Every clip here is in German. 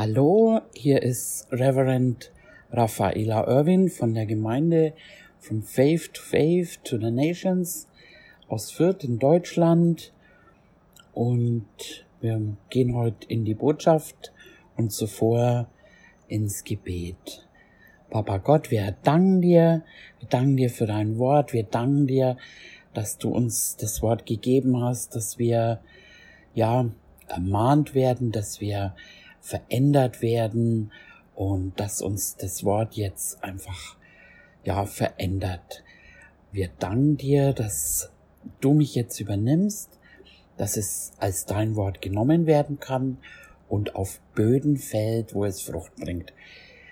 Hallo, hier ist Reverend Raffaela Irwin von der Gemeinde From Faith to Faith to the Nations aus Fürth in Deutschland. Und wir gehen heute in die Botschaft und zuvor ins Gebet. Papa Gott, wir danken dir, wir danken dir für dein Wort, wir danken dir, dass du uns das Wort gegeben hast, dass wir, ja, ermahnt werden, dass wir verändert werden und dass uns das Wort jetzt einfach ja verändert. Wir danken dir, dass du mich jetzt übernimmst, dass es als dein Wort genommen werden kann und auf Böden fällt, wo es Frucht bringt.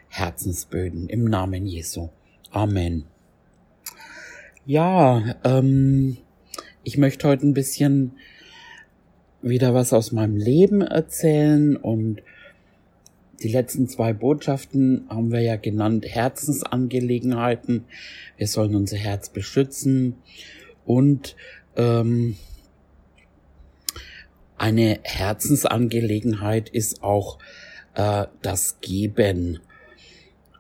Herzensböden im Namen Jesu. Amen. Ja, ähm, ich möchte heute ein bisschen wieder was aus meinem Leben erzählen und die letzten zwei Botschaften haben wir ja genannt Herzensangelegenheiten. Wir sollen unser Herz beschützen und ähm, eine Herzensangelegenheit ist auch äh, das Geben.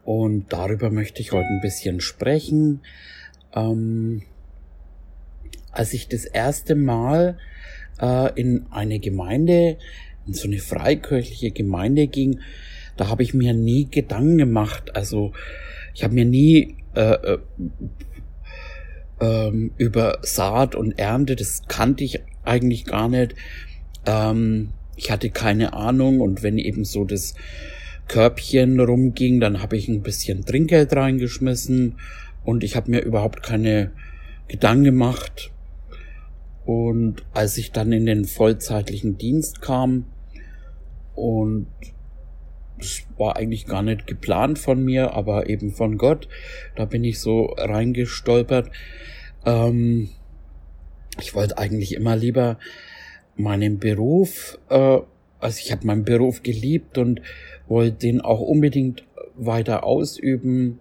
Und darüber möchte ich heute ein bisschen sprechen. Ähm, als ich das erste Mal äh, in eine Gemeinde in so eine freikirchliche Gemeinde ging, da habe ich mir nie Gedanken gemacht. Also ich habe mir nie äh, äh, ähm, über Saat und Ernte, das kannte ich eigentlich gar nicht. Ähm, ich hatte keine Ahnung und wenn eben so das Körbchen rumging, dann habe ich ein bisschen Trinkgeld reingeschmissen und ich habe mir überhaupt keine Gedanken gemacht. Und als ich dann in den vollzeitlichen Dienst kam, und es war eigentlich gar nicht geplant von mir, aber eben von Gott. Da bin ich so reingestolpert. Ähm, ich wollte eigentlich immer lieber meinen Beruf, äh, also ich habe meinen Beruf geliebt und wollte den auch unbedingt weiter ausüben.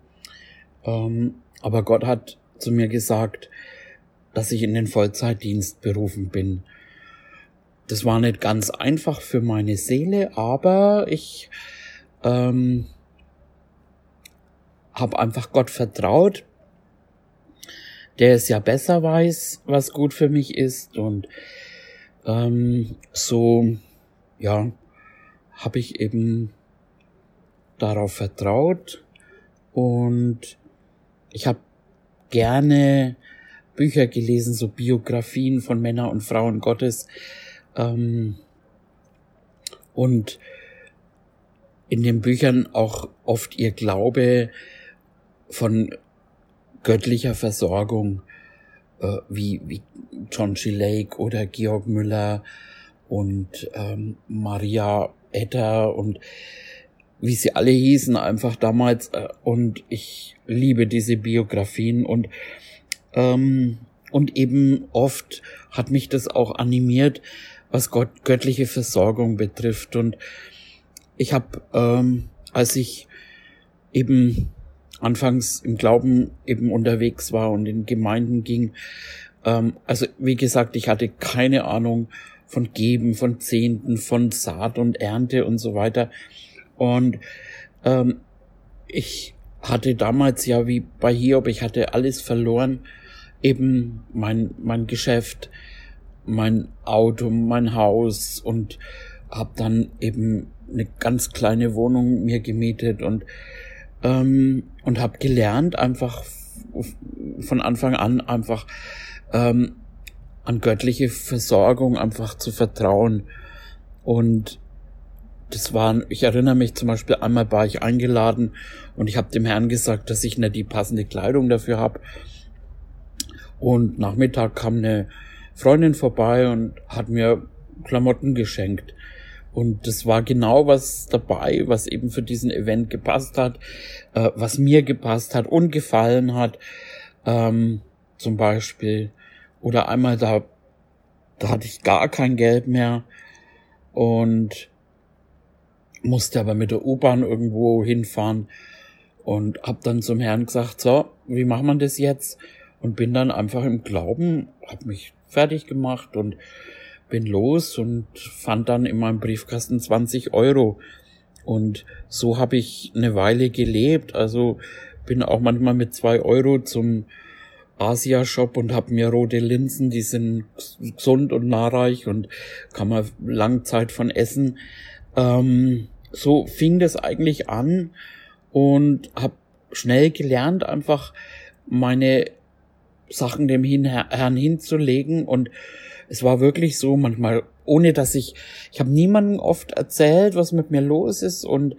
Ähm, aber Gott hat zu mir gesagt, dass ich in den Vollzeitdienst berufen bin. Das war nicht ganz einfach für meine Seele, aber ich ähm, habe einfach Gott vertraut, der es ja besser weiß, was gut für mich ist. Und ähm, so ja habe ich eben darauf vertraut. Und ich habe gerne Bücher gelesen, so Biografien von Männern und Frauen Gottes, ähm, und in den Büchern auch oft ihr Glaube von göttlicher Versorgung, äh, wie, wie John G. Lake oder Georg Müller und ähm, Maria Etter und wie sie alle hießen einfach damals. Äh, und ich liebe diese Biografien und ähm, und eben oft hat mich das auch animiert, was Gott, göttliche Versorgung betrifft. Und ich habe, ähm, als ich eben anfangs im Glauben eben unterwegs war und in Gemeinden ging, ähm, also wie gesagt, ich hatte keine Ahnung von Geben, von Zehnten, von Saat und Ernte und so weiter. Und ähm, ich hatte damals ja wie bei Hiob, ich hatte alles verloren, eben mein, mein Geschäft, mein Auto, mein Haus und habe dann eben eine ganz kleine Wohnung mir gemietet und ähm, und habe gelernt einfach von Anfang an einfach ähm, an göttliche Versorgung einfach zu vertrauen und das war, ich erinnere mich zum Beispiel einmal war ich eingeladen und ich habe dem Herrn gesagt, dass ich nicht die passende Kleidung dafür habe. Und Nachmittag kam eine Freundin vorbei und hat mir Klamotten geschenkt. Und das war genau was dabei, was eben für diesen Event gepasst hat, äh, was mir gepasst hat und gefallen hat. Ähm, zum Beispiel. Oder einmal da, da hatte ich gar kein Geld mehr und musste aber mit der U-Bahn irgendwo hinfahren und hab dann zum Herrn gesagt, so, wie macht man das jetzt? Und bin dann einfach im Glauben, hab mich fertig gemacht und bin los und fand dann in meinem Briefkasten 20 Euro. Und so habe ich eine Weile gelebt. Also bin auch manchmal mit zwei Euro zum Asia-Shop und habe mir rote Linsen, die sind gesund und nahreich und kann man lang Zeit von essen. Ähm, so fing das eigentlich an und habe schnell gelernt, einfach meine Sachen dem Herrn hinzulegen. Und es war wirklich so, manchmal ohne dass ich, ich habe niemandem oft erzählt, was mit mir los ist. Und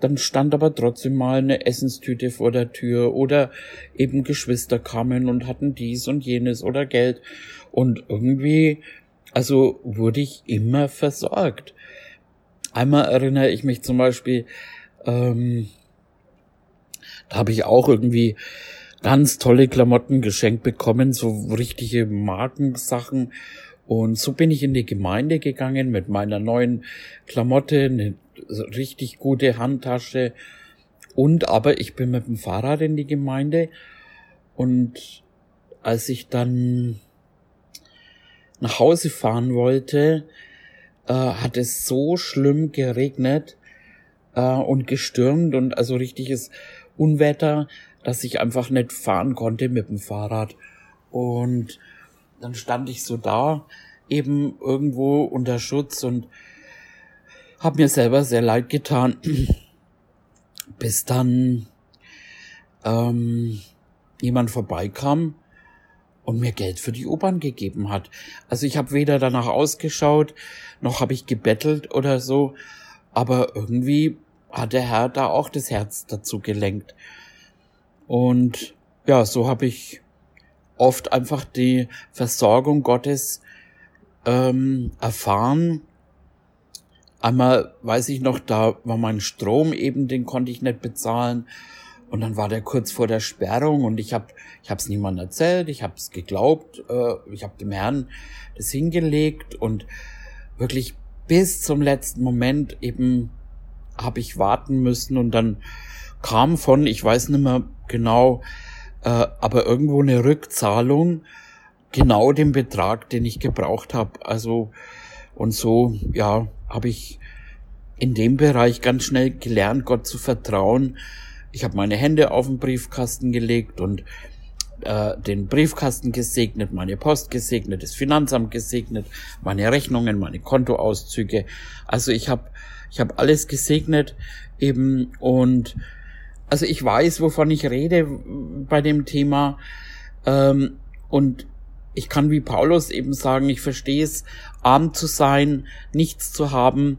dann stand aber trotzdem mal eine Essenstüte vor der Tür. Oder eben Geschwister kamen und hatten dies und jenes oder Geld. Und irgendwie, also wurde ich immer versorgt. Einmal erinnere ich mich zum Beispiel, ähm, da habe ich auch irgendwie ganz tolle Klamotten geschenkt bekommen, so richtige Markensachen und so bin ich in die Gemeinde gegangen mit meiner neuen Klamotte, eine richtig gute Handtasche. Und aber ich bin mit dem Fahrrad in die Gemeinde. Und als ich dann nach Hause fahren wollte, äh, hat es so schlimm geregnet äh, und gestürmt und also richtiges Unwetter, dass ich einfach nicht fahren konnte mit dem Fahrrad. Und dann stand ich so da, eben irgendwo unter Schutz und habe mir selber sehr leid getan, bis dann ähm, jemand vorbeikam und mir Geld für die U-Bahn gegeben hat. Also ich habe weder danach ausgeschaut, noch habe ich gebettelt oder so, aber irgendwie hat der Herr da auch das Herz dazu gelenkt. Und ja, so habe ich oft einfach die Versorgung Gottes ähm, erfahren. Einmal weiß ich noch, da war mein Strom eben, den konnte ich nicht bezahlen. Und dann war der kurz vor der Sperrung und ich habe ich hab's niemandem erzählt, ich habe es geglaubt, äh, ich habe dem Herrn das hingelegt und wirklich bis zum letzten Moment eben habe ich warten müssen und dann kam von, ich weiß nicht mehr genau, äh, aber irgendwo eine Rückzahlung genau dem Betrag, den ich gebraucht habe. Also und so, ja, habe ich in dem Bereich ganz schnell gelernt, Gott zu vertrauen. Ich habe meine Hände auf den Briefkasten gelegt und äh, den Briefkasten gesegnet, meine Post gesegnet, das Finanzamt gesegnet, meine Rechnungen, meine Kontoauszüge. Also ich habe ich habe alles gesegnet eben und also ich weiß, wovon ich rede bei dem Thema. Ähm, und ich kann wie Paulus eben sagen, ich verstehe es, arm zu sein, nichts zu haben.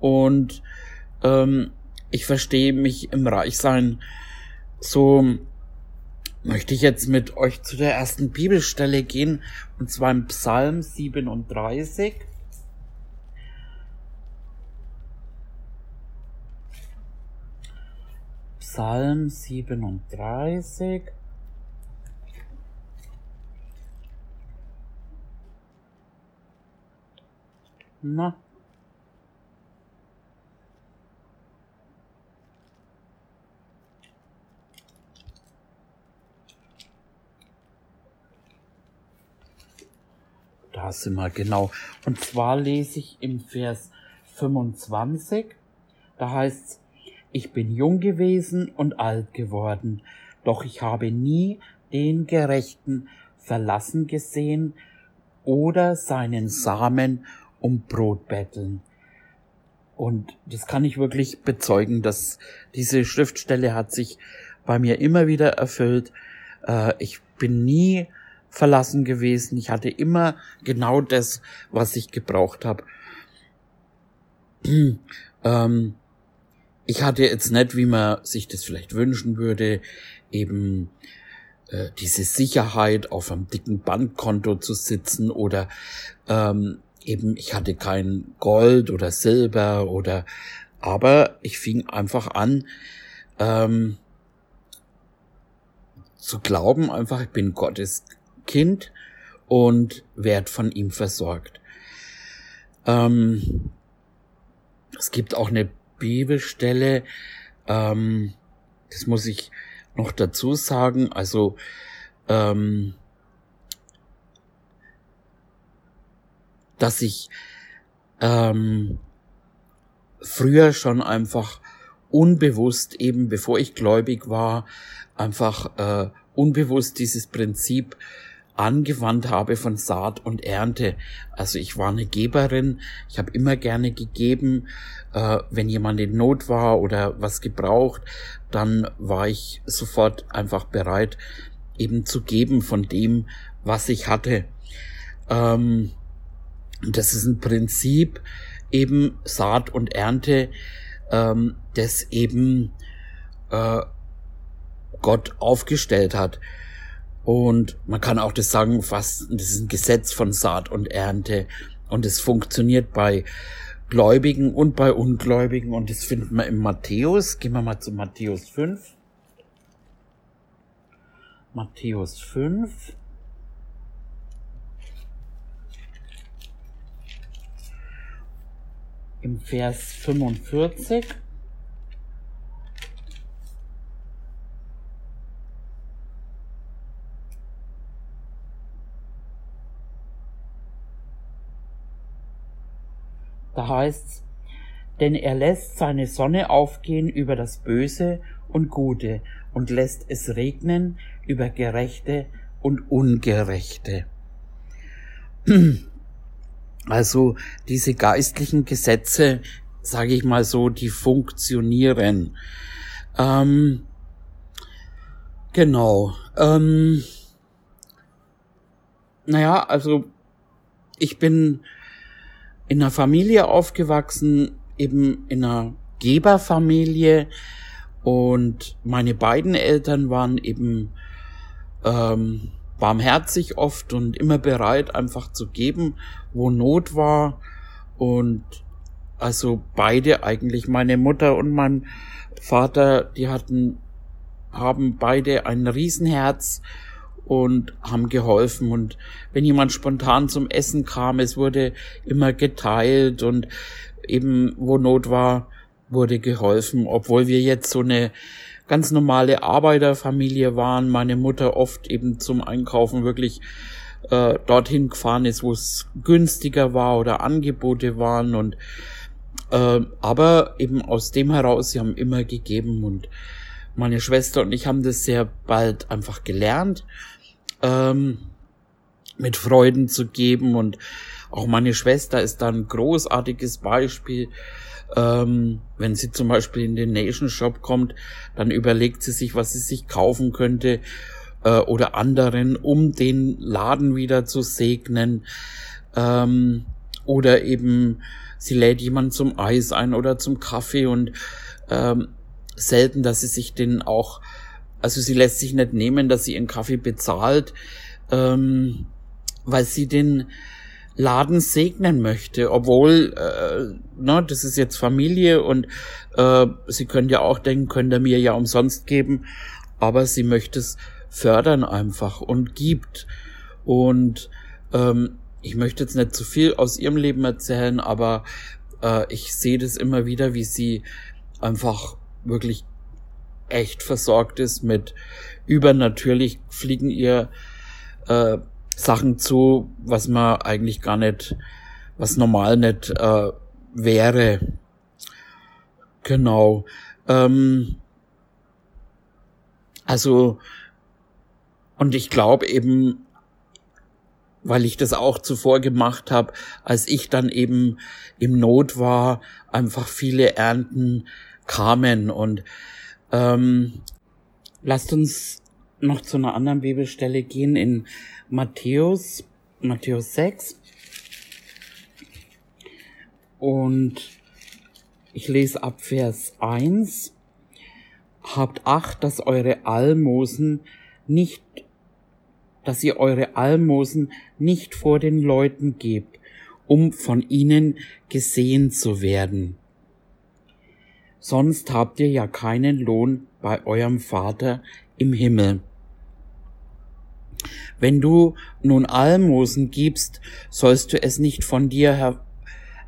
Und ähm, ich verstehe mich im Reichsein. So möchte ich jetzt mit euch zu der ersten Bibelstelle gehen, und zwar im Psalm 37. Psalm 37. Na. Da sind wir genau. Und zwar lese ich im Vers 25. Da heißt es, ich bin jung gewesen und alt geworden, doch ich habe nie den Gerechten verlassen gesehen oder seinen Samen um Brot betteln. Und das kann ich wirklich bezeugen, dass diese Schriftstelle hat sich bei mir immer wieder erfüllt. Äh, ich bin nie verlassen gewesen. Ich hatte immer genau das, was ich gebraucht habe. ähm, ich hatte jetzt nicht, wie man sich das vielleicht wünschen würde, eben äh, diese Sicherheit auf einem dicken Bankkonto zu sitzen oder ähm, eben ich hatte kein Gold oder Silber oder aber ich fing einfach an ähm, zu glauben einfach ich bin Gottes Kind und werd von ihm versorgt. Ähm, es gibt auch eine Bibelstelle, ähm, das muss ich noch dazu sagen, also ähm, dass ich ähm, früher schon einfach unbewusst, eben bevor ich gläubig war, einfach äh, unbewusst dieses Prinzip angewandt habe von Saat und Ernte. Also ich war eine Geberin, ich habe immer gerne gegeben, äh, wenn jemand in Not war oder was gebraucht, dann war ich sofort einfach bereit, eben zu geben von dem, was ich hatte. Ähm, das ist ein Prinzip, eben Saat und Ernte, ähm, das eben äh, Gott aufgestellt hat. Und man kann auch das sagen, fast, das ist ein Gesetz von Saat und Ernte. Und es funktioniert bei Gläubigen und bei Ungläubigen. Und das findet man im Matthäus. Gehen wir mal zu Matthäus 5. Matthäus 5. Im Vers 45. Da heißt's, denn er lässt seine Sonne aufgehen über das Böse und Gute und lässt es regnen über Gerechte und Ungerechte. Also diese geistlichen Gesetze, sage ich mal so, die funktionieren. Ähm, genau. Ähm, naja, also ich bin in einer Familie aufgewachsen, eben in einer Geberfamilie und meine beiden Eltern waren eben ähm, barmherzig oft und immer bereit, einfach zu geben, wo Not war. Und also beide eigentlich, meine Mutter und mein Vater, die hatten, haben beide ein Riesenherz und haben geholfen. Und wenn jemand spontan zum Essen kam, es wurde immer geteilt und eben wo Not war, wurde geholfen, obwohl wir jetzt so eine ganz normale Arbeiterfamilie waren, meine Mutter oft eben zum Einkaufen wirklich äh, dorthin gefahren ist, wo es günstiger war oder Angebote waren. Und äh, aber eben aus dem heraus, sie haben immer gegeben. Und meine Schwester und ich haben das sehr bald einfach gelernt ähm, mit Freuden zu geben und auch meine Schwester ist da ein großartiges Beispiel. Ähm, wenn sie zum Beispiel in den Nation Shop kommt, dann überlegt sie sich, was sie sich kaufen könnte äh, oder anderen, um den Laden wieder zu segnen. Ähm, oder eben sie lädt jemand zum Eis ein oder zum Kaffee und ähm, selten, dass sie sich den auch also sie lässt sich nicht nehmen, dass sie ihren Kaffee bezahlt, ähm, weil sie den Laden segnen möchte, obwohl, äh, na, das ist jetzt Familie und äh, sie können ja auch denken, könnt ihr mir ja umsonst geben, aber sie möchte es fördern einfach und gibt. Und ähm, ich möchte jetzt nicht zu viel aus ihrem Leben erzählen, aber äh, ich sehe das immer wieder, wie sie einfach wirklich echt versorgt ist mit übernatürlich fliegen ihr äh, Sachen zu, was man eigentlich gar nicht, was normal nicht äh, wäre. Genau. Ähm, also, und ich glaube eben, weil ich das auch zuvor gemacht habe, als ich dann eben im Not war, einfach viele Ernten kamen und ähm, lasst uns noch zu einer anderen Bibelstelle gehen in Matthäus, Matthäus 6. Und ich lese ab Vers 1. Habt Acht, dass eure Almosen nicht, dass ihr eure Almosen nicht vor den Leuten gebt, um von ihnen gesehen zu werden sonst habt ihr ja keinen Lohn bei eurem Vater im Himmel. Wenn du nun Almosen gibst, sollst du es nicht von dir her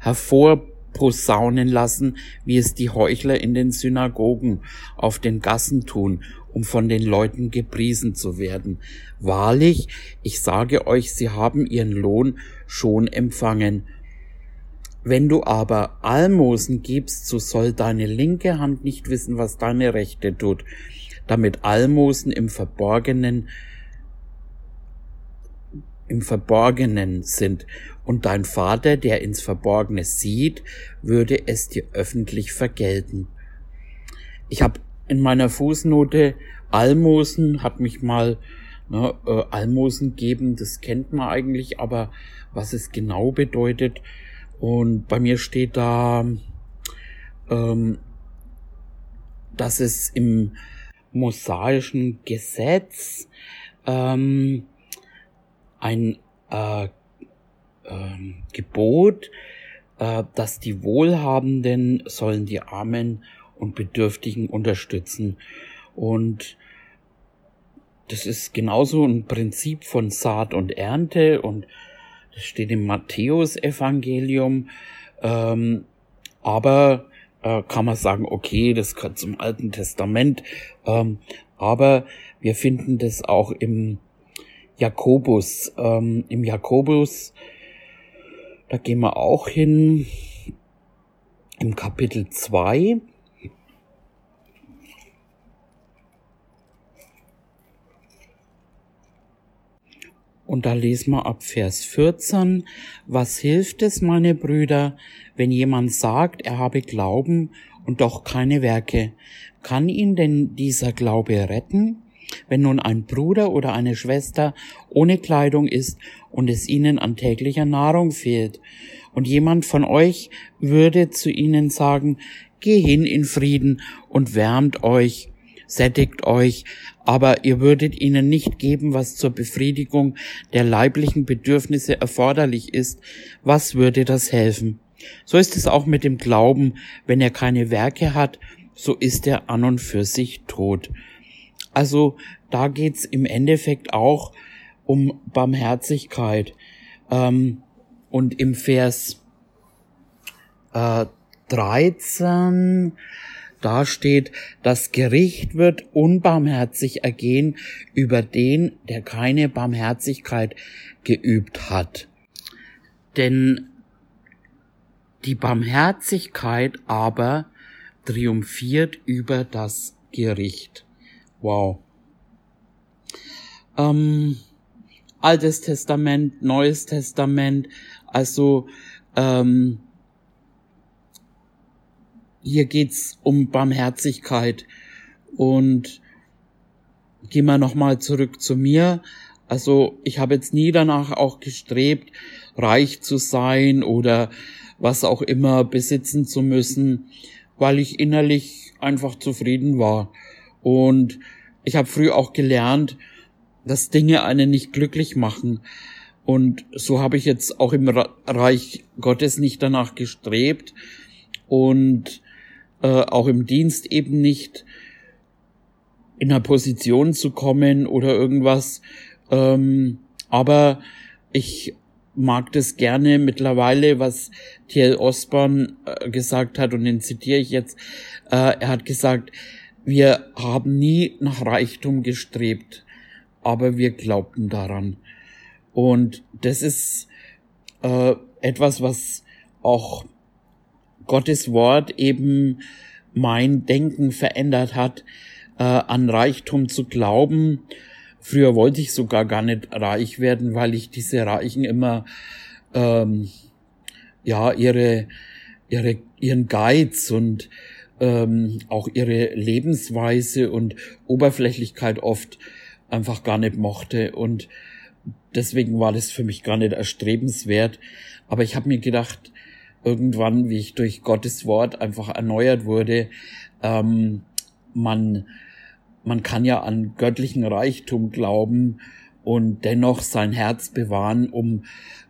hervorposaunen lassen, wie es die Heuchler in den Synagogen auf den Gassen tun, um von den Leuten gepriesen zu werden. Wahrlich, ich sage euch, sie haben ihren Lohn schon empfangen. Wenn du aber Almosen gibst, so soll deine linke Hand nicht wissen, was deine rechte tut, damit Almosen im Verborgenen im Verborgenen sind, und dein Vater, der ins Verborgene sieht, würde es dir öffentlich vergelten. Ich habe in meiner Fußnote Almosen, hat mich mal ne, äh, Almosen geben, das kennt man eigentlich, aber was es genau bedeutet, und bei mir steht da, ähm, dass es im mosaischen Gesetz ähm, ein äh, äh, Gebot, äh, dass die Wohlhabenden sollen die Armen und Bedürftigen unterstützen. Und das ist genauso ein Prinzip von Saat und Ernte und das steht im Matthäus-Evangelium. Ähm, aber äh, kann man sagen, okay, das gehört zum Alten Testament. Ähm, aber wir finden das auch im Jakobus. Ähm, Im Jakobus, da gehen wir auch hin, im Kapitel 2. Und da lesen wir ab Vers 14, was hilft es, meine Brüder, wenn jemand sagt, er habe Glauben und doch keine Werke? Kann ihn denn dieser Glaube retten? Wenn nun ein Bruder oder eine Schwester ohne Kleidung ist und es ihnen an täglicher Nahrung fehlt, und jemand von euch würde zu ihnen sagen, geh hin in Frieden und wärmt euch, sättigt euch, aber ihr würdet ihnen nicht geben, was zur Befriedigung der leiblichen Bedürfnisse erforderlich ist, was würde das helfen? So ist es auch mit dem Glauben, wenn er keine Werke hat, so ist er an und für sich tot. Also da geht's im Endeffekt auch um Barmherzigkeit. Ähm, und im Vers äh, 13, da steht, das Gericht wird unbarmherzig ergehen über den, der keine Barmherzigkeit geübt hat. Denn die Barmherzigkeit aber triumphiert über das Gericht. Wow. Ähm, Altes Testament, Neues Testament, also ähm, hier geht's um Barmherzigkeit und gehen wir nochmal zurück zu mir. Also ich habe jetzt nie danach auch gestrebt, reich zu sein oder was auch immer besitzen zu müssen, weil ich innerlich einfach zufrieden war. Und ich habe früh auch gelernt, dass Dinge einen nicht glücklich machen. Und so habe ich jetzt auch im Reich Gottes nicht danach gestrebt und äh, auch im Dienst eben nicht in einer Position zu kommen oder irgendwas. Ähm, aber ich mag das gerne mittlerweile, was T.L. Osborne äh, gesagt hat, und den zitiere ich jetzt. Äh, er hat gesagt, wir haben nie nach Reichtum gestrebt, aber wir glaubten daran. Und das ist äh, etwas, was auch Gottes Wort eben mein Denken verändert hat, äh, an Reichtum zu glauben. Früher wollte ich sogar gar nicht reich werden, weil ich diese Reichen immer ähm, ja ihre ihre ihren Geiz und ähm, auch ihre Lebensweise und Oberflächlichkeit oft einfach gar nicht mochte und deswegen war das für mich gar nicht erstrebenswert. Aber ich habe mir gedacht, irgendwann, wie ich durch Gottes Wort einfach erneuert wurde, ähm, man, man kann ja an göttlichen Reichtum glauben und dennoch sein Herz bewahren, um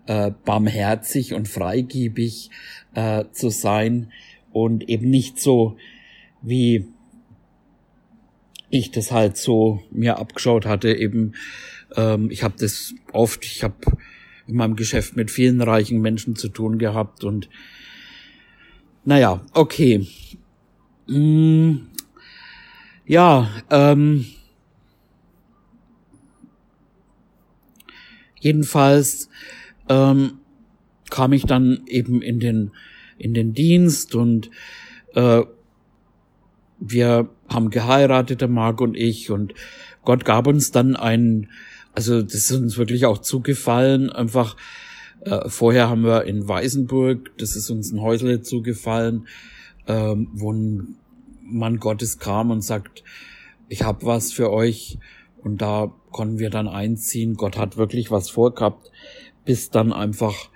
äh, barmherzig und freigebig äh, zu sein und eben nicht so wie ich das halt so mir abgeschaut hatte. Eben, ähm, ich habe das oft, ich habe in meinem Geschäft mit vielen reichen Menschen zu tun gehabt und naja, okay. Mm, ja, ähm, jedenfalls ähm, kam ich dann eben in den, in den Dienst und äh, wir haben geheiratet, der Marc und ich, und Gott gab uns dann einen, also das ist uns wirklich auch zugefallen, einfach äh, vorher haben wir in Weißenburg, das ist uns ein Häusle zugefallen, ähm, wo ein Mann Gottes kam und sagt, ich habe was für euch und da konnten wir dann einziehen. Gott hat wirklich was vorgehabt, bis dann einfach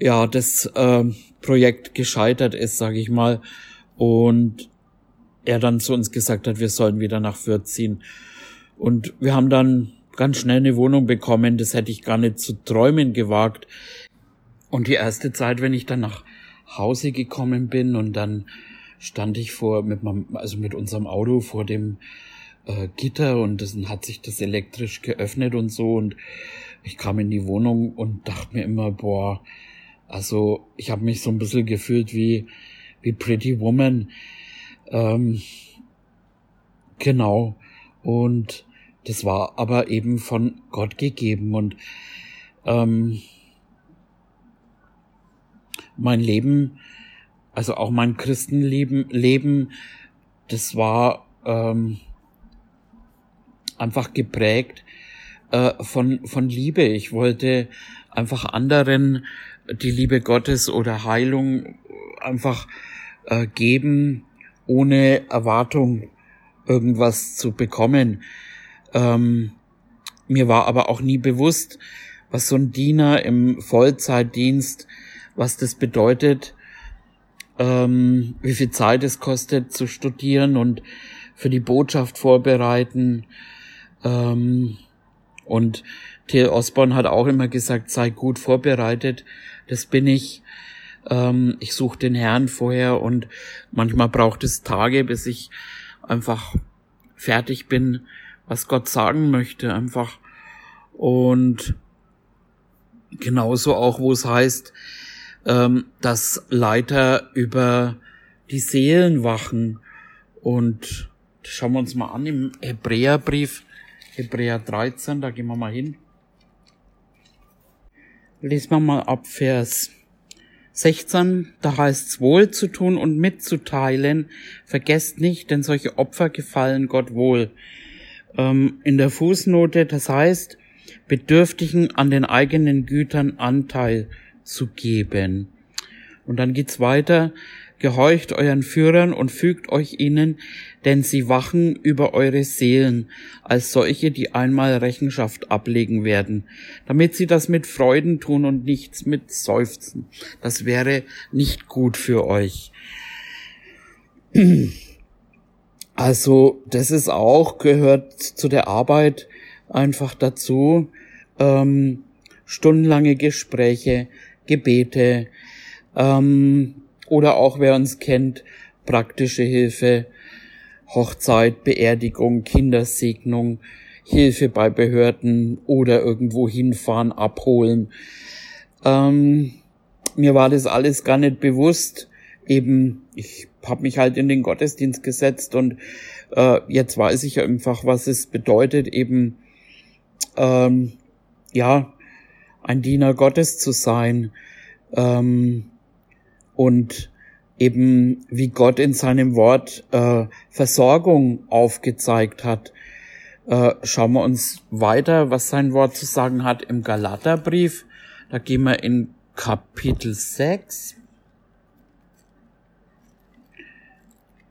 ja das äh, Projekt gescheitert ist, sage ich mal, und er dann zu uns gesagt hat, wir sollen wieder nach Fürth ziehen. Und wir haben dann ganz schnell eine Wohnung bekommen, das hätte ich gar nicht zu träumen gewagt. Und die erste Zeit, wenn ich dann nach Hause gekommen bin und dann stand ich vor mit meinem, also mit unserem Auto vor dem äh, Gitter und dann hat sich das elektrisch geöffnet und so und ich kam in die Wohnung und dachte mir immer, boah, also ich habe mich so ein bisschen gefühlt wie wie Pretty Woman. Ähm, genau. Und das war aber eben von Gott gegeben und ähm, mein Leben, also auch mein Christenleben, Leben, das war ähm, einfach geprägt äh, von von Liebe. Ich wollte einfach anderen die Liebe Gottes oder Heilung einfach äh, geben, ohne Erwartung irgendwas zu bekommen. Ähm, mir war aber auch nie bewusst, was so ein Diener im Vollzeitdienst, was das bedeutet, ähm, wie viel Zeit es kostet zu studieren und für die Botschaft vorbereiten. Ähm, und Till Osborne hat auch immer gesagt, sei gut vorbereitet. Das bin ich. Ähm, ich suche den Herrn vorher und manchmal braucht es Tage, bis ich einfach fertig bin was Gott sagen möchte, einfach. Und genauso auch, wo es heißt, ähm, dass Leiter über die Seelen wachen. Und das schauen wir uns mal an im Hebräerbrief, Hebräer 13, da gehen wir mal hin. Lesen wir mal ab Vers 16, da heißt es wohl zu tun und mitzuteilen, vergesst nicht, denn solche Opfer gefallen Gott wohl ähm, in der Fußnote, das heißt, Bedürftigen an den eigenen Gütern Anteil zu geben. Und dann geht's weiter, gehorcht euren Führern und fügt euch ihnen, denn sie wachen über eure Seelen als solche, die einmal Rechenschaft ablegen werden, damit sie das mit Freuden tun und nichts mit Seufzen. Das wäre nicht gut für euch. Also das ist auch, gehört zu der Arbeit einfach dazu. Ähm, stundenlange Gespräche, Gebete ähm, oder auch, wer uns kennt, praktische Hilfe, Hochzeit, Beerdigung, Kindersegnung, Hilfe bei Behörden oder irgendwo hinfahren, abholen. Ähm, mir war das alles gar nicht bewusst. Eben, ich habe mich halt in den Gottesdienst gesetzt und äh, jetzt weiß ich einfach, was es bedeutet, eben ähm, ja ein Diener Gottes zu sein ähm, und eben wie Gott in seinem Wort äh, Versorgung aufgezeigt hat. Äh, schauen wir uns weiter, was sein Wort zu sagen hat im Galaterbrief. Da gehen wir in Kapitel 6.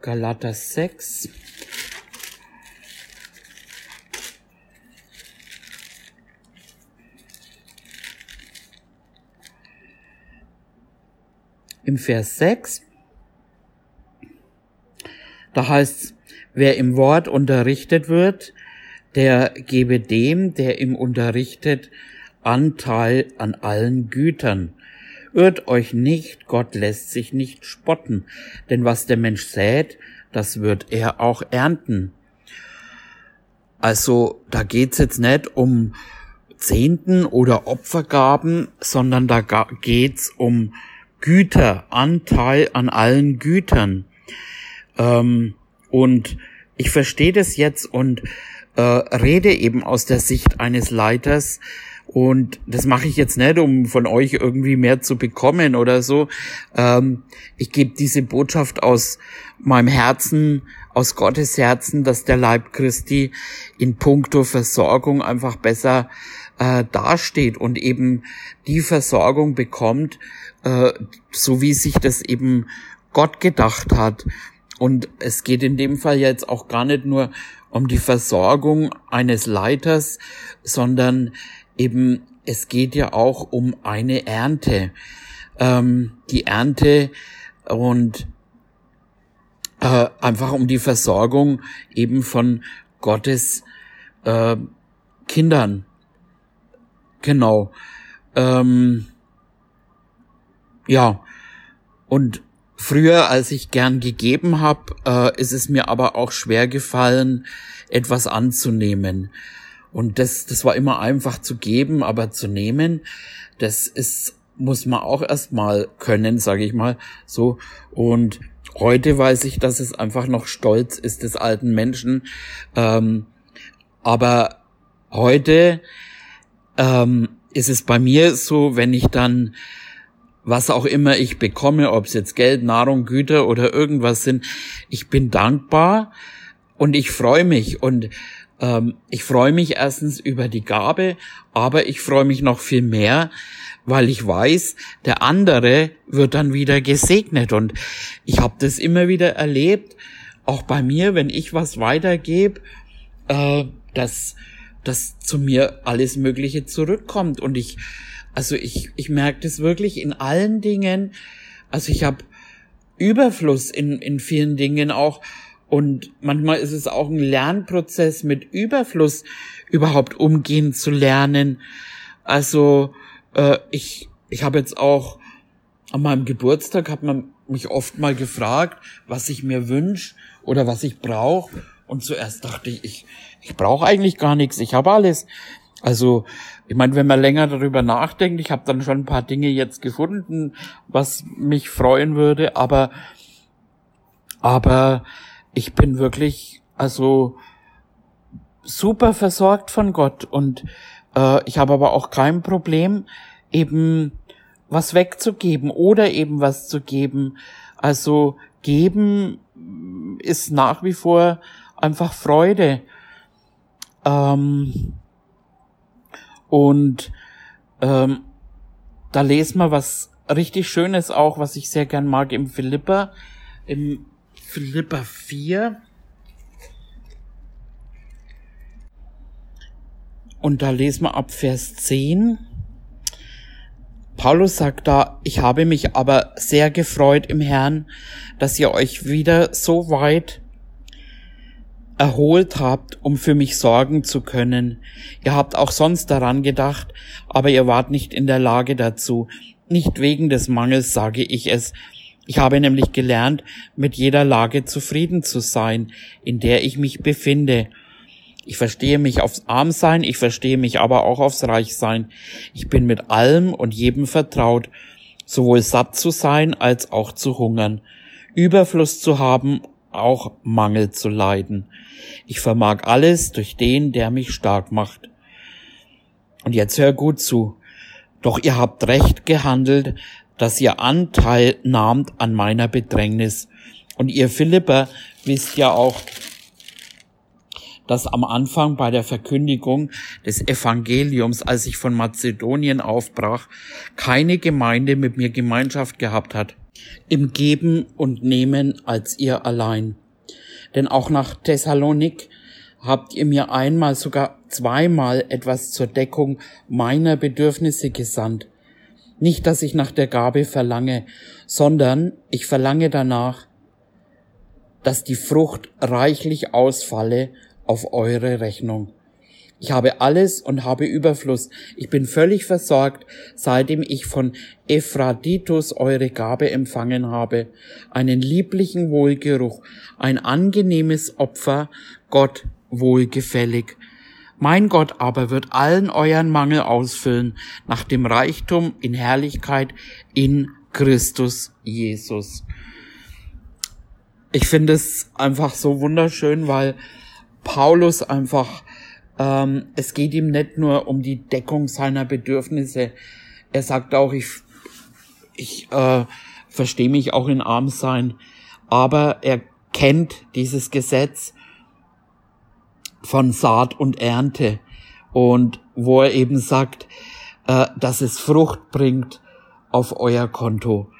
Galater 6. Im Vers 6, da heißt wer im Wort unterrichtet wird, der gebe dem, der ihm unterrichtet, Anteil an allen Gütern. Irrt euch nicht, Gott lässt sich nicht spotten, denn was der Mensch sät, das wird er auch ernten. Also da geht's jetzt nicht um Zehnten oder Opfergaben, sondern da geht's um Güter, Anteil an allen Gütern. Ähm, und ich verstehe das jetzt und äh, rede eben aus der Sicht eines Leiters Und das mache ich jetzt nicht, um von euch irgendwie mehr zu bekommen oder so. Ähm, ich gebe diese Botschaft aus meinem Herzen, aus Gottes Herzen, dass der Leib Christi in puncto Versorgung einfach besser äh, dasteht und eben die Versorgung bekommt, äh, so wie sich das eben Gott gedacht hat. Und es geht in dem Fall jetzt auch gar nicht nur um die Versorgung eines Leiters, sondern eben es geht ja auch um eine Ernte. Ähm, die Ernte und äh, einfach um die Versorgung eben von Gottes äh, Kindern. Genau. Ähm, ja. Und früher, als ich gern gegeben habe, äh, ist es mir aber auch schwer gefallen, etwas anzunehmen. Und das, das war immer einfach zu geben, aber zu nehmen, das ist, muss man auch erstmal können, sage ich mal so. Und heute weiß ich, dass es einfach noch Stolz ist des alten Menschen. Ähm, aber heute ähm, ist es bei mir so, wenn ich dann was auch immer ich bekomme, ob es jetzt Geld, Nahrung, Güter oder irgendwas sind, ich bin dankbar und ich freue mich und ähm, ich freue mich erstens über die Gabe, aber ich freue mich noch viel mehr, weil ich weiß, der andere wird dann wieder gesegnet und ich habe das immer wieder erlebt, auch bei mir, wenn ich was weitergebe, äh, dass dass zu mir alles Mögliche zurückkommt. Und ich, also ich, ich merke das wirklich in allen Dingen. Also ich habe Überfluss in, in vielen Dingen auch. Und manchmal ist es auch ein Lernprozess mit Überfluss überhaupt umgehen zu lernen. Also äh, ich, ich habe jetzt auch an meinem Geburtstag hat man mich oft mal gefragt, was ich mir wünsche oder was ich brauche. Und zuerst dachte ich, ich, ich brauche eigentlich gar nichts, ich habe alles. Also, ich meine, wenn man länger darüber nachdenkt, ich habe dann schon ein paar Dinge jetzt gefunden, was mich freuen würde, aber aber ich bin wirklich also super versorgt von Gott und äh, ich habe aber auch kein Problem, eben was wegzugeben oder eben was zu geben. Also geben ist nach wie vor einfach Freude. Ähm, und ähm, da lesen wir was richtig Schönes auch, was ich sehr gern mag im Philippa, im Philippa 4. Und da lesen wir ab Vers 10. Paulus sagt da, ich habe mich aber sehr gefreut im Herrn, dass ihr euch wieder so weit erholt habt, um für mich sorgen zu können. Ihr habt auch sonst daran gedacht, aber ihr wart nicht in der Lage dazu. Nicht wegen des Mangels sage ich es. Ich habe nämlich gelernt, mit jeder Lage zufrieden zu sein, in der ich mich befinde. Ich verstehe mich aufs Armsein, ich verstehe mich aber auch aufs Reichsein. Ich bin mit allem und jedem vertraut, sowohl satt zu sein als auch zu hungern, Überfluss zu haben auch Mangel zu leiden. Ich vermag alles durch den, der mich stark macht. Und jetzt hör gut zu. Doch ihr habt recht gehandelt, dass ihr Anteil nahmt an meiner Bedrängnis. Und ihr Philipper wisst ja auch, dass am Anfang bei der Verkündigung des Evangeliums, als ich von Mazedonien aufbrach, keine Gemeinde mit mir Gemeinschaft gehabt hat im Geben und Nehmen als ihr allein. Denn auch nach Thessalonik habt ihr mir einmal, sogar zweimal etwas zur Deckung meiner Bedürfnisse gesandt. Nicht, dass ich nach der Gabe verlange, sondern ich verlange danach, dass die Frucht reichlich ausfalle auf eure Rechnung. Ich habe alles und habe Überfluss. Ich bin völlig versorgt, seitdem ich von Ephraditus eure Gabe empfangen habe. Einen lieblichen Wohlgeruch, ein angenehmes Opfer, Gott wohlgefällig. Mein Gott aber wird allen euren Mangel ausfüllen, nach dem Reichtum in Herrlichkeit in Christus Jesus. Ich finde es einfach so wunderschön, weil Paulus einfach ähm, es geht ihm nicht nur um die Deckung seiner Bedürfnisse. Er sagt auch, ich, ich äh, verstehe mich auch in Arm sein, aber er kennt dieses Gesetz von Saat und Ernte und wo er eben sagt, äh, dass es Frucht bringt auf euer Konto.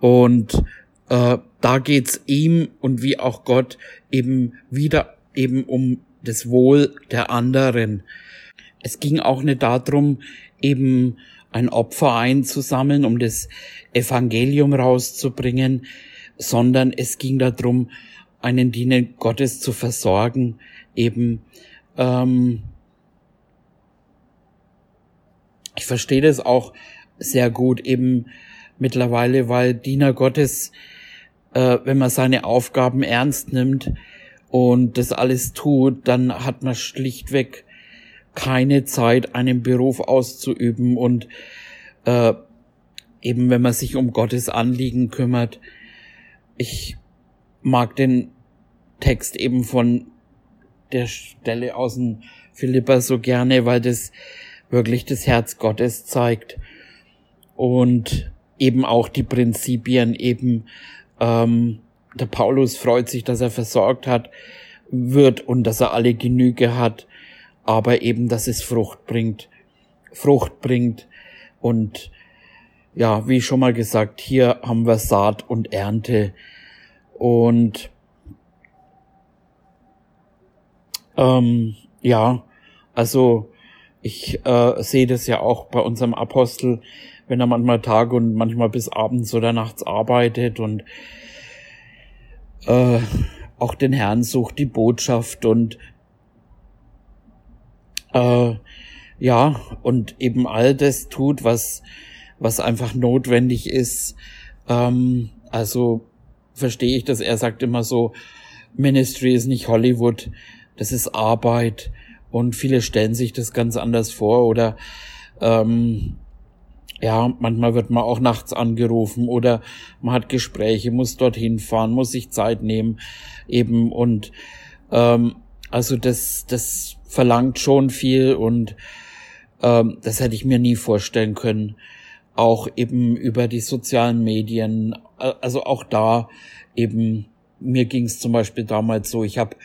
Und äh, da geht's ihm und wie auch Gott eben wieder eben um das Wohl der anderen. Es ging auch nicht darum, eben ein Opfer einzusammeln, um das Evangelium rauszubringen, sondern es ging darum, einen Diener Gottes zu versorgen, eben ähm, ich verstehe das auch sehr gut eben mittlerweile, weil Diener Gottes, äh, wenn man seine Aufgaben ernst nimmt und das alles tut, dann hat man schlichtweg keine Zeit, einen Beruf auszuüben und äh, eben wenn man sich um Gottes Anliegen kümmert. Ich mag den Text eben von der Stelle aus dem Philippa so gerne, weil das wirklich das Herz Gottes zeigt. Und eben auch die Prinzipien eben ähm, der Paulus freut sich, dass er versorgt hat wird und dass er alle Genüge hat, aber eben, dass es Frucht bringt, Frucht bringt. Und ja, wie schon mal gesagt, hier haben wir Saat und Ernte. Und ähm, ja, also ich äh, sehe das ja auch bei unserem Apostel, wenn er manchmal Tag und manchmal bis abends oder nachts arbeitet und äh, auch den Herrn sucht, die Botschaft und äh, ja, und eben all das tut, was, was einfach notwendig ist. Ähm, also verstehe ich das. Er sagt immer so, Ministry ist nicht Hollywood, das ist Arbeit. Und viele stellen sich das ganz anders vor. Oder ähm, ja, manchmal wird man auch nachts angerufen. Oder man hat Gespräche, muss dorthin fahren, muss sich Zeit nehmen. Eben und ähm, also das, das verlangt schon viel. Und ähm, das hätte ich mir nie vorstellen können. Auch eben über die sozialen Medien, also auch da eben, mir ging es zum Beispiel damals so, ich habe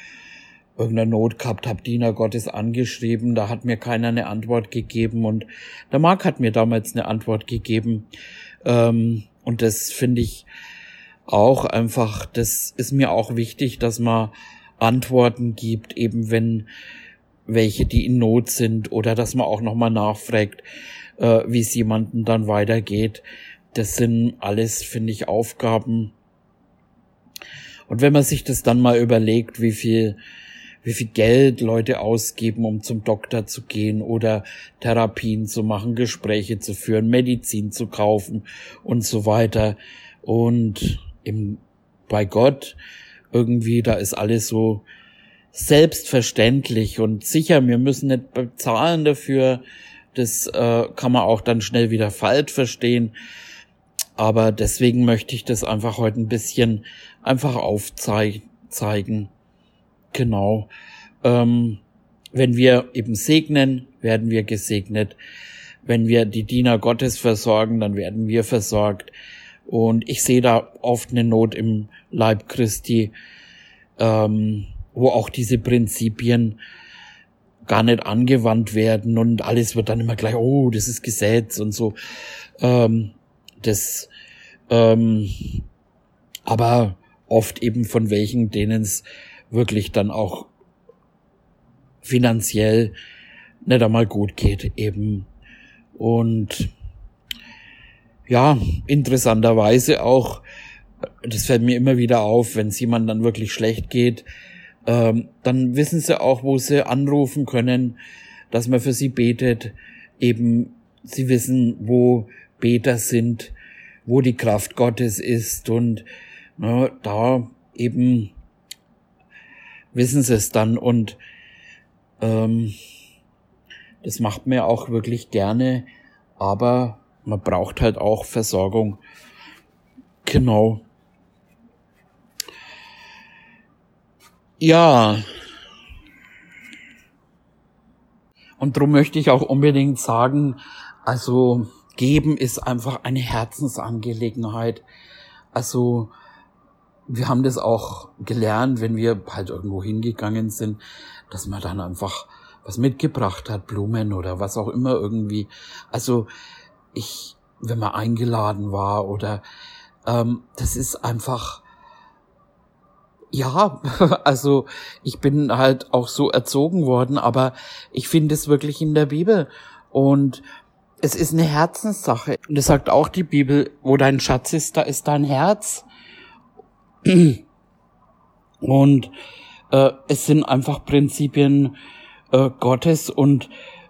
irgendeine Not gehabt, hab Diener Gottes angeschrieben, da hat mir keiner eine Antwort gegeben und der Marc hat mir damals eine Antwort gegeben. Ähm, und das finde ich auch einfach, das ist mir auch wichtig, dass man Antworten gibt, eben wenn welche, die in Not sind oder dass man auch nochmal nachfragt, äh, wie es jemandem dann weitergeht. Das sind alles, finde ich, Aufgaben. Und wenn man sich das dann mal überlegt, wie viel wie viel Geld Leute ausgeben, um zum Doktor zu gehen oder Therapien zu machen, Gespräche zu führen, Medizin zu kaufen und so weiter. Und im, bei Gott irgendwie, da ist alles so selbstverständlich und sicher, wir müssen nicht bezahlen dafür. Das äh, kann man auch dann schnell wieder falsch verstehen. Aber deswegen möchte ich das einfach heute ein bisschen einfach aufzeigen. Genau. Ähm, wenn wir eben segnen, werden wir gesegnet. Wenn wir die Diener Gottes versorgen, dann werden wir versorgt. Und ich sehe da oft eine Not im Leib Christi, ähm, wo auch diese Prinzipien gar nicht angewandt werden und alles wird dann immer gleich, oh, das ist Gesetz und so. Ähm, das, ähm, aber oft eben von welchen, denen es wirklich dann auch finanziell nicht einmal gut geht eben. Und ja, interessanterweise auch, das fällt mir immer wieder auf, wenn es jemand dann wirklich schlecht geht, ähm, dann wissen sie auch, wo sie anrufen können, dass man für sie betet. Eben, sie wissen, wo Beter sind, wo die Kraft Gottes ist und na, da eben wissen sie es dann und ähm, das macht mir auch wirklich gerne, aber man braucht halt auch Versorgung. Genau. Ja. Und darum möchte ich auch unbedingt sagen, also geben ist einfach eine Herzensangelegenheit. Also wir haben das auch gelernt, wenn wir halt irgendwo hingegangen sind, dass man dann einfach was mitgebracht hat, Blumen oder was auch immer irgendwie. Also ich, wenn man eingeladen war oder ähm, das ist einfach ja, also ich bin halt auch so erzogen worden, aber ich finde es wirklich in der Bibel und es ist eine Herzenssache. Und es sagt auch die Bibel, wo dein Schatz ist, da ist dein Herz. Und äh, es sind einfach Prinzipien äh, Gottes und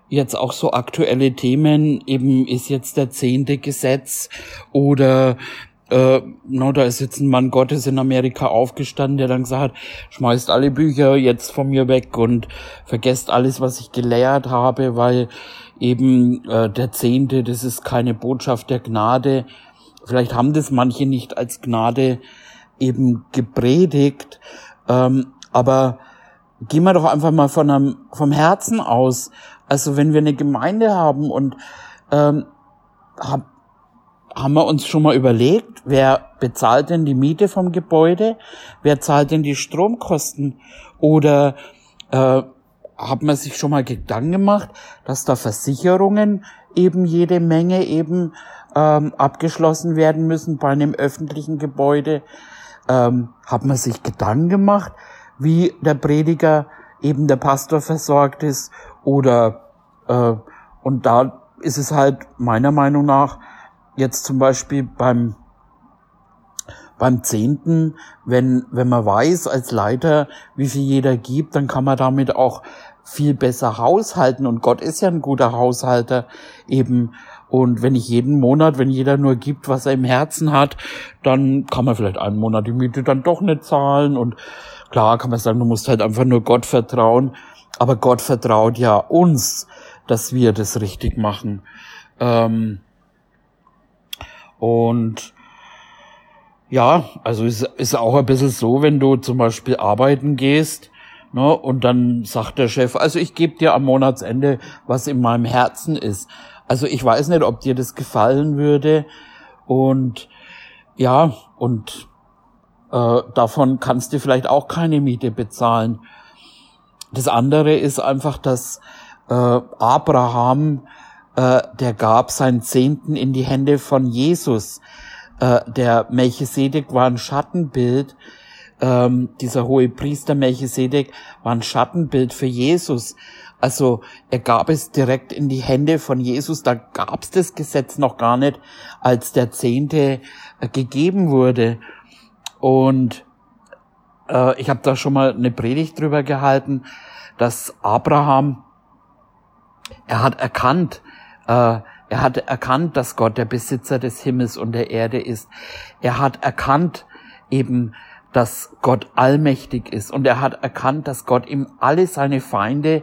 jetzt auch so aktuelle Themen, eben ist jetzt der zehnte Gesetz oder äh, no, da ist jetzt ein Mann Gottes in Amerika aufgestanden, der dann gesagt hat, schmeißt alle Bücher jetzt von mir weg und vergesst alles, was ich gelehrt habe, weil eben äh, der Zehnte, das ist keine Botschaft der Gnade. Vielleicht haben das manche nicht als Gnade eben gepredigt, ähm, aber gehen wir doch einfach mal von einem, vom Herzen aus. Also wenn wir eine Gemeinde haben und ähm, hab, haben wir uns schon mal überlegt, wer bezahlt denn die Miete vom Gebäude? Wer zahlt denn die Stromkosten? Oder äh, hat man sich schon mal Gedanken gemacht, dass da Versicherungen eben jede Menge eben ähm, abgeschlossen werden müssen bei einem öffentlichen Gebäude? Ähm, hat man sich Gedanken gemacht, wie der Prediger eben der Pastor versorgt ist? Oder äh, und da ist es halt meiner Meinung nach jetzt zum Beispiel beim beim Zehnten, wenn, wenn man weiß als Leiter, wie viel jeder gibt, dann kann man damit auch viel besser haushalten. Und Gott ist ja ein guter Haushalter eben. Und wenn ich jeden Monat, wenn jeder nur gibt, was er im Herzen hat, dann kann man vielleicht einen Monat die Miete dann doch nicht zahlen. Und klar kann man sagen, du musst halt einfach nur Gott vertrauen. Aber Gott vertraut ja uns, dass wir das richtig machen. Ähm und ja, also ist, ist auch ein bisschen so, wenn du zum Beispiel arbeiten gehst, ne, und dann sagt der Chef, also ich gebe dir am Monatsende, was in meinem Herzen ist. Also ich weiß nicht, ob dir das gefallen würde. Und ja, und äh, davon kannst du vielleicht auch keine Miete bezahlen. Das andere ist einfach, dass äh, Abraham, äh, der gab seinen Zehnten in die Hände von Jesus äh, der Melchisedek war ein Schattenbild, ähm, dieser hohe Priester Melchisedek war ein Schattenbild für Jesus. Also er gab es direkt in die Hände von Jesus. Da gab es das Gesetz noch gar nicht, als der Zehnte äh, gegeben wurde. Und äh, ich habe da schon mal eine Predigt drüber gehalten, dass Abraham, er hat erkannt, äh, er hat erkannt, dass Gott der Besitzer des Himmels und der Erde ist. Er hat erkannt eben, dass Gott allmächtig ist. Und er hat erkannt, dass Gott ihm alle seine Feinde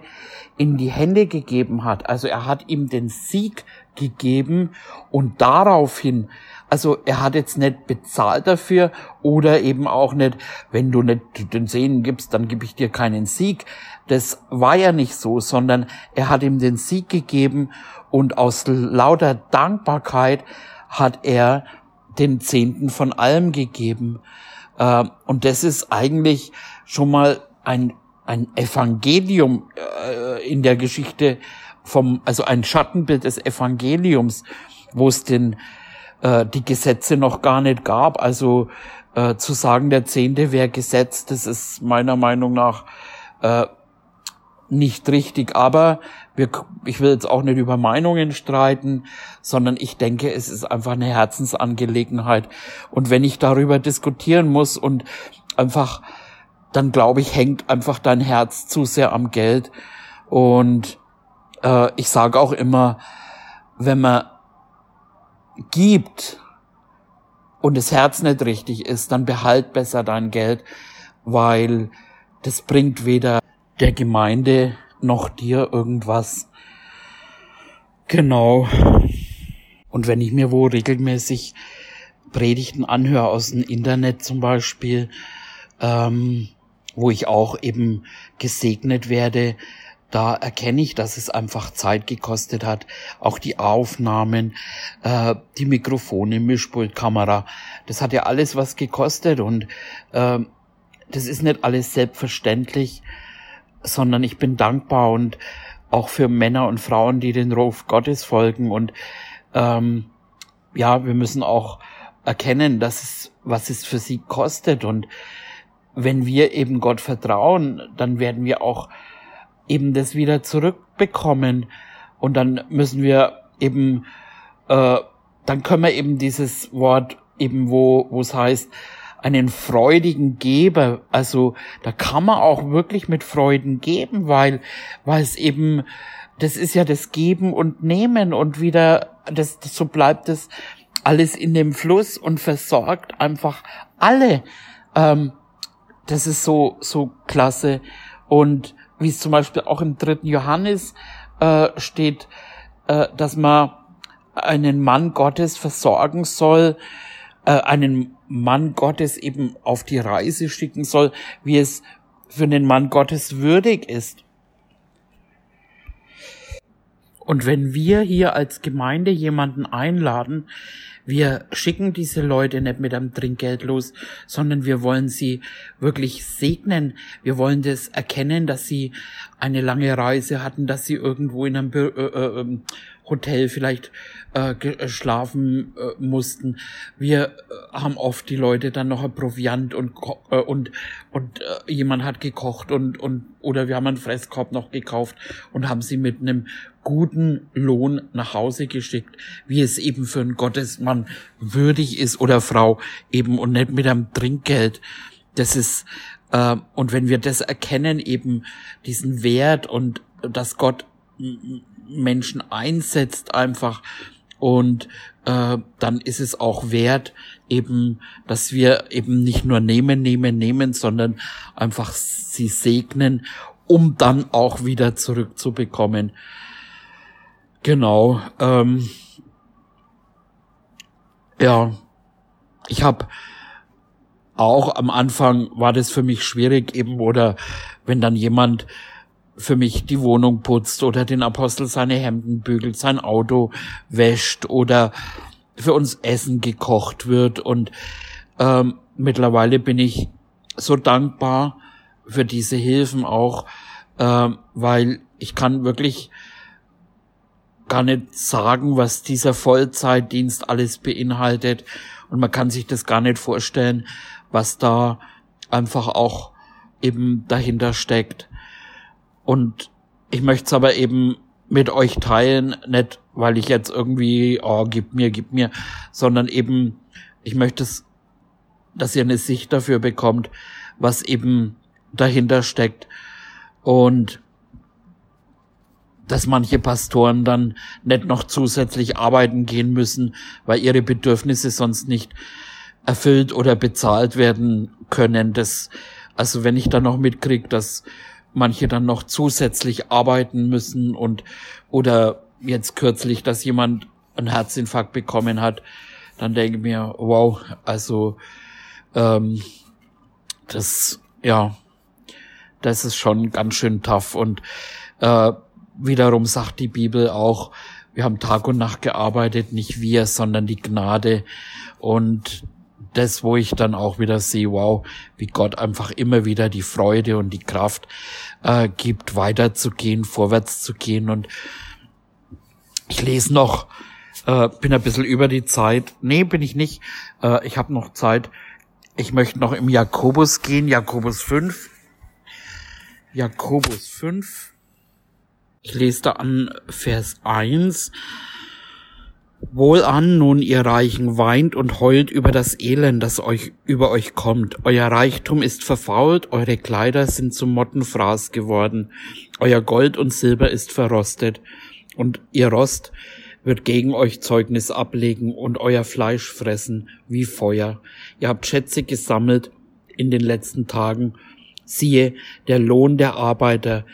in die Hände gegeben hat. Also er hat ihm den Sieg gegeben und daraufhin, also er hat jetzt nicht bezahlt dafür oder eben auch nicht, wenn du nicht den Sehnen gibst, dann gebe ich dir keinen Sieg. Das war ja nicht so, sondern er hat ihm den Sieg gegeben und aus lauter Dankbarkeit hat er den Zehnten von allem gegeben. Äh, und das ist eigentlich schon mal ein, ein Evangelium äh, in der Geschichte vom, also ein Schattenbild des Evangeliums, wo es den, äh, die Gesetze noch gar nicht gab. Also zu sagen, der Zehnte wäre Gesetz, das ist meiner Meinung nach nicht richtig. Aber wir, ich will jetzt auch nicht über Meinungen streiten, sondern ich denke, es ist einfach eine Herzensangelegenheit. Und wenn ich darüber diskutieren muss und einfach, dann glaube ich, hängt einfach dein Herz zu sehr am Geld. Und äh, ich sage auch immer, wenn man gibt und das Herz nicht richtig ist, dann behalt besser dein Geld, weil das bringt weder der Gemeinde noch dir irgendwas. Genau. Und wenn ich mir wo regelmäßig Predigten anhöre aus dem Internet zum Beispiel, ähm, wo ich auch eben gesegnet werde, da erkenne ich, dass es einfach Zeit gekostet hat. Auch die Aufnahmen, äh, die Mikrofone, Mischpultkamera, das hat ja alles was gekostet und äh, das ist nicht alles selbstverständlich, sondern ich bin dankbar und auch für Männer und Frauen, die den Ruf Gottes folgen. Und ähm, ja, wir müssen auch erkennen, dass es, was es für sie kostet. Und wenn wir eben Gott vertrauen, dann werden wir auch eben das wieder zurückbekommen. Und dann müssen wir eben, äh, dann können wir eben dieses Wort eben, wo wo es heißt, einen freudigen Geber, also da kann man auch wirklich mit Freuden geben, weil, weil es eben, das ist ja das Geben und Nehmen und wieder, das, so bleibt es alles in dem Fluss und versorgt einfach alle. Ähm, das ist so, so klasse. Und wie es zum Beispiel auch im dritten Johannes äh, steht, äh, dass man einen Mann Gottes versorgen soll, äh, einen Mann Gottes eben auf die Reise schicken soll, wie es für den Mann Gottes würdig ist. Und wenn wir hier als Gemeinde jemanden einladen, wir schicken diese Leute nicht mit einem Trinkgeld los, sondern wir wollen sie wirklich segnen. Wir wollen das erkennen, dass sie eine lange Reise hatten, dass sie irgendwo in einem äh, äh, ähm, Hotel vielleicht äh, schlafen äh, mussten. Wir äh, haben oft die Leute dann noch ein Proviant und äh, und und äh, jemand hat gekocht und und oder wir haben einen Fresskorb noch gekauft und haben sie mit einem guten Lohn nach Hause geschickt, wie es eben für einen Gottesmann würdig ist oder Frau eben und nicht mit einem Trinkgeld. Das ist äh, und wenn wir das erkennen eben diesen Wert und dass Gott Menschen einsetzt einfach und äh, dann ist es auch wert eben, dass wir eben nicht nur nehmen, nehmen, nehmen, sondern einfach sie segnen, um dann auch wieder zurückzubekommen. Genau. Ähm, ja, ich habe auch am Anfang war das für mich schwierig eben oder wenn dann jemand für mich die Wohnung putzt oder den Apostel seine Hemden bügelt, sein Auto wäscht oder für uns Essen gekocht wird. Und ähm, mittlerweile bin ich so dankbar für diese Hilfen auch, äh, weil ich kann wirklich gar nicht sagen, was dieser Vollzeitdienst alles beinhaltet. Und man kann sich das gar nicht vorstellen, was da einfach auch eben dahinter steckt. Und ich möchte es aber eben mit euch teilen, nicht weil ich jetzt irgendwie, oh, gib mir, gib mir, sondern eben, ich möchte es, dass ihr eine Sicht dafür bekommt, was eben dahinter steckt. Und dass manche Pastoren dann nicht noch zusätzlich arbeiten gehen müssen, weil ihre Bedürfnisse sonst nicht erfüllt oder bezahlt werden können. Das, also wenn ich dann noch mitkrieg, dass manche dann noch zusätzlich arbeiten müssen und oder jetzt kürzlich, dass jemand einen Herzinfarkt bekommen hat, dann denke ich mir, wow, also ähm, das ja, das ist schon ganz schön tough. Und äh, wiederum sagt die Bibel auch, wir haben Tag und Nacht gearbeitet, nicht wir, sondern die Gnade. Und das, wo ich dann auch wieder sehe, wow, wie Gott einfach immer wieder die Freude und die Kraft äh, gibt, weiterzugehen, vorwärts zu gehen. Und ich lese noch, äh, bin ein bisschen über die Zeit. Nee, bin ich nicht. Äh, ich habe noch Zeit. Ich möchte noch im Jakobus gehen, Jakobus 5. Jakobus 5. Ich lese da an Vers 1. Wohlan nun, ihr Reichen, weint und heult über das Elend, das euch über euch kommt. Euer Reichtum ist verfault, eure Kleider sind zum Mottenfraß geworden, euer Gold und Silber ist verrostet, und ihr Rost wird gegen euch Zeugnis ablegen und euer Fleisch fressen wie Feuer. Ihr habt Schätze gesammelt in den letzten Tagen. Siehe, der Lohn der Arbeiter,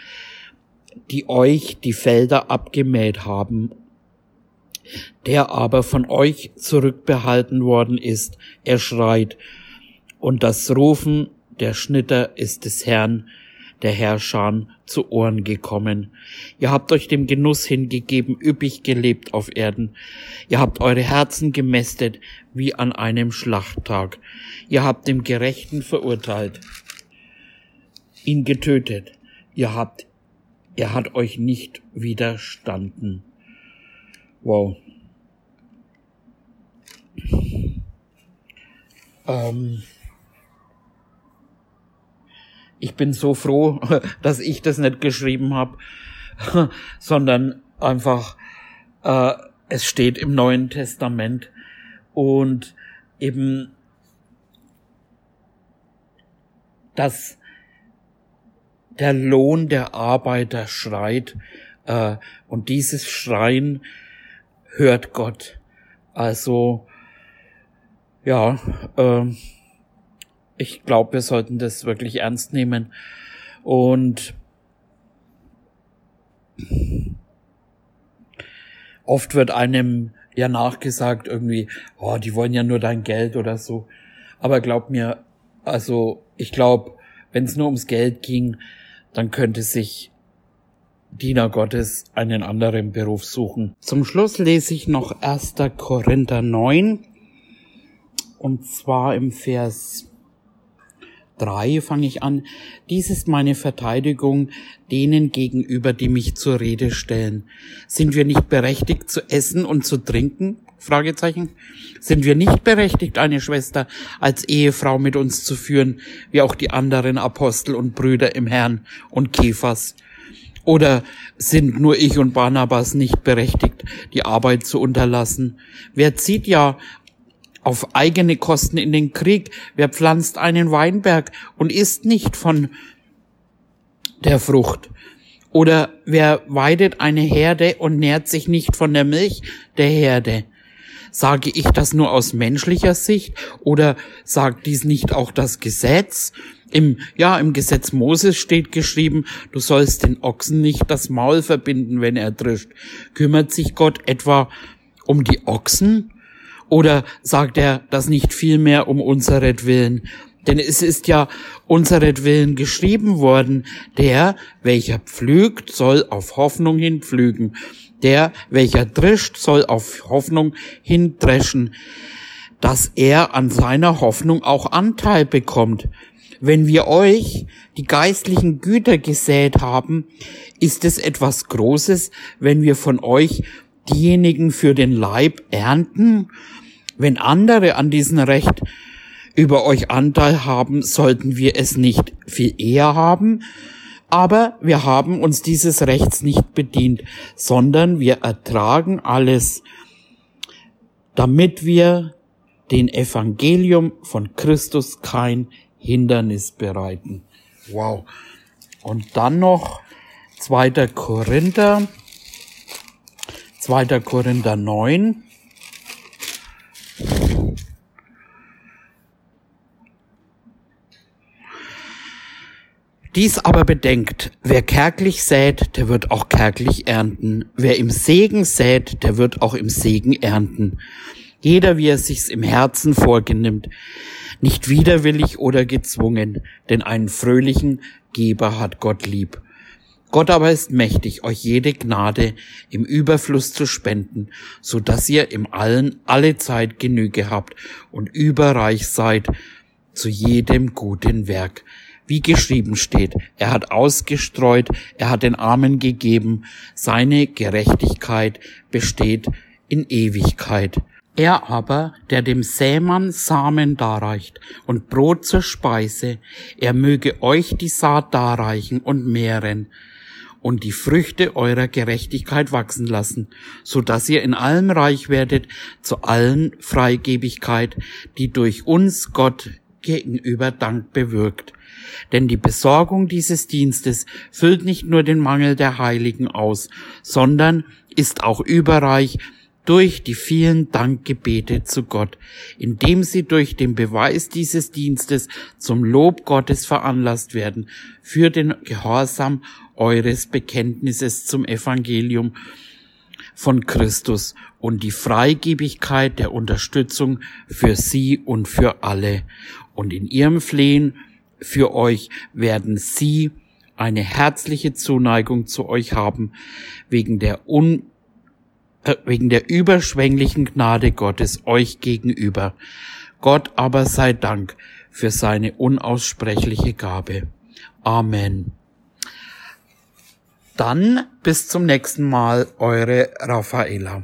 die euch die Felder abgemäht haben der aber von euch zurückbehalten worden ist, er schreit. Und das Rufen der Schnitter ist des Herrn, der Herrscher zu Ohren gekommen. Ihr habt euch dem Genuss hingegeben, üppig gelebt auf Erden. Ihr habt eure Herzen gemästet wie an einem Schlachttag. Ihr habt dem Gerechten verurteilt, ihn getötet. Ihr habt, er hat euch nicht widerstanden. Wow. Ähm ich bin so froh, dass ich das nicht geschrieben habe, sondern einfach äh, es steht im Neuen Testament und eben dass der Lohn der Arbeiter schreit äh, und dieses Schreien hört Gott. Also ja, äh, ich glaube, wir sollten das wirklich ernst nehmen. Und oft wird einem ja nachgesagt irgendwie, oh, die wollen ja nur dein Geld oder so. Aber glaub mir, also ich glaube, wenn es nur ums Geld ging, dann könnte sich Diener Gottes einen anderen Beruf suchen. Zum Schluss lese ich noch 1. Korinther 9 und zwar im Vers 3 fange ich an. Dies ist meine Verteidigung denen gegenüber, die mich zur Rede stellen. Sind wir nicht berechtigt zu essen und zu trinken? Fragezeichen. Sind wir nicht berechtigt, eine Schwester als Ehefrau mit uns zu führen, wie auch die anderen Apostel und Brüder im Herrn und Kephas? Oder sind nur ich und Barnabas nicht berechtigt, die Arbeit zu unterlassen? Wer zieht ja auf eigene Kosten in den Krieg. Wer pflanzt einen Weinberg und isst nicht von der Frucht? Oder wer weidet eine Herde und nährt sich nicht von der Milch der Herde? Sage ich das nur aus menschlicher Sicht oder sagt dies nicht auch das Gesetz? Im, ja, im Gesetz Moses steht geschrieben, du sollst den Ochsen nicht das Maul verbinden, wenn er drischt. Kümmert sich Gott etwa um die Ochsen? Oder sagt er das nicht vielmehr um unseretwillen? Denn es ist ja unseretwillen geschrieben worden, der, welcher pflügt, soll auf Hoffnung hin pflügen. Der, welcher drischt, soll auf Hoffnung hin dreschen, dass er an seiner Hoffnung auch Anteil bekommt. Wenn wir euch die geistlichen Güter gesät haben, ist es etwas Großes, wenn wir von euch diejenigen für den Leib ernten? Wenn andere an diesem Recht über euch Anteil haben, sollten wir es nicht viel eher haben, aber wir haben uns dieses Rechts nicht bedient, sondern wir ertragen alles, damit wir den Evangelium von Christus kein Hindernis bereiten. Wow. Und dann noch 2. Korinther, 2. Korinther 9, Dies aber bedenkt, wer kärglich sät, der wird auch kärglich ernten. Wer im Segen sät, der wird auch im Segen ernten. Jeder, wie er sich's im Herzen vorgenimmt, nicht widerwillig oder gezwungen, denn einen fröhlichen Geber hat Gott lieb. Gott aber ist mächtig, euch jede Gnade im Überfluss zu spenden, so dass ihr im Allen alle Zeit Genüge habt und überreich seid zu jedem guten Werk wie geschrieben steht, er hat ausgestreut, er hat den Armen gegeben, seine Gerechtigkeit besteht in Ewigkeit. Er aber, der dem Sämann Samen darreicht und Brot zur Speise, er möge euch die Saat darreichen und mehren und die Früchte eurer Gerechtigkeit wachsen lassen, so dass ihr in allem reich werdet zu allen Freigebigkeit, die durch uns Gott gegenüber Dank bewirkt. Denn die Besorgung dieses Dienstes füllt nicht nur den Mangel der Heiligen aus, sondern ist auch überreich durch die vielen Dankgebete zu Gott, indem sie durch den Beweis dieses Dienstes zum Lob Gottes veranlasst werden, für den Gehorsam eures Bekenntnisses zum Evangelium von Christus und die Freigebigkeit der Unterstützung für sie und für alle. Und in ihrem Flehen für euch werden sie eine herzliche Zuneigung zu euch haben, wegen der un wegen der überschwänglichen Gnade Gottes euch gegenüber. Gott aber sei Dank für seine unaussprechliche Gabe. Amen. Dann bis zum nächsten Mal, eure Raffaella.